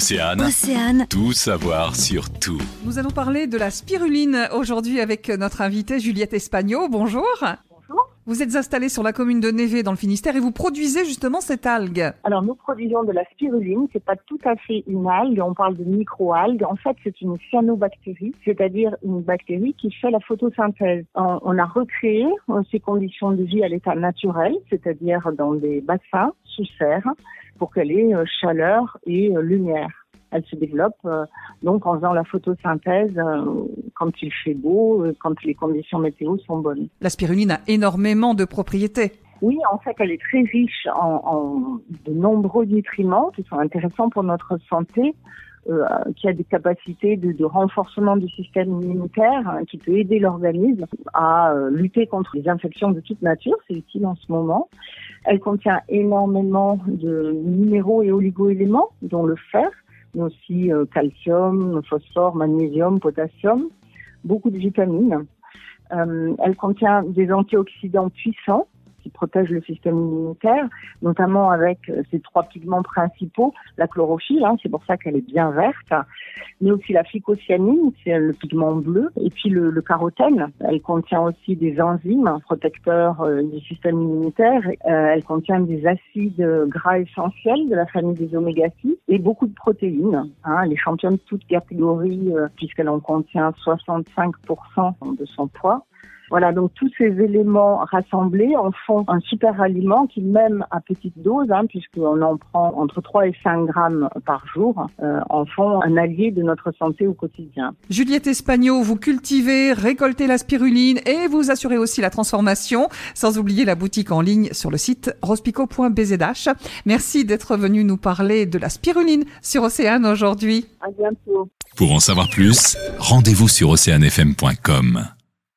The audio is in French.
Océane. Océane. Tout savoir sur tout. Nous allons parler de la spiruline aujourd'hui avec notre invitée Juliette Espagno. Bonjour. Vous êtes installée sur la commune de Névé dans le Finistère et vous produisez justement cette algue. Alors nous produisons de la spiruline, c'est pas tout à fait une algue, on parle de microalgue. En fait, c'est une cyanobactérie, c'est-à-dire une bactérie qui fait la photosynthèse. On, on a recréé euh, ces conditions de vie à l'état naturel, c'est-à-dire dans des bassins sous serre pour qu'elle ait euh, chaleur et euh, lumière. Elle se développe euh, donc en faisant la photosynthèse euh, quand il fait beau, euh, quand les conditions météo sont bonnes. La spiruline a énormément de propriétés. Oui, en fait, elle est très riche en, en de nombreux nutriments qui sont intéressants pour notre santé, euh, qui a des capacités de, de renforcement du système immunitaire, hein, qui peut aider l'organisme à euh, lutter contre les infections de toute nature. C'est utile en ce moment. Elle contient énormément de minéraux et oligoéléments, dont le fer, mais aussi euh, calcium, phosphore, magnésium, potassium, beaucoup de vitamines. Euh, elle contient des antioxydants puissants qui protègent le système immunitaire, notamment avec euh, ces trois pigments principaux, la chlorophylle, hein, c'est pour ça qu'elle est bien verte, mais aussi la phycocyanine, c'est le pigment bleu, et puis le, carotène. Elle contient aussi des enzymes protecteurs euh, du système immunitaire. Euh, elle contient des acides gras essentiels de la famille des oméga 6 et beaucoup de protéines. Hein, elle est championne de toute catégorie euh, puisqu'elle en contient 65% de son poids. Voilà, donc tous ces éléments rassemblés en font un super aliment qui, même à petite dose, hein, puisqu'on en prend entre 3 et 5 grammes par jour, euh, en font un allié de notre santé au quotidien. Juliette Espagno, vous cultivez, récoltez la spiruline et vous assurez aussi la transformation, sans oublier la boutique en ligne sur le site rospico.bzh. Merci d'être venu nous parler de la spiruline sur Océane aujourd'hui. À bientôt. Pour en savoir plus, rendez-vous sur oceanfm.com.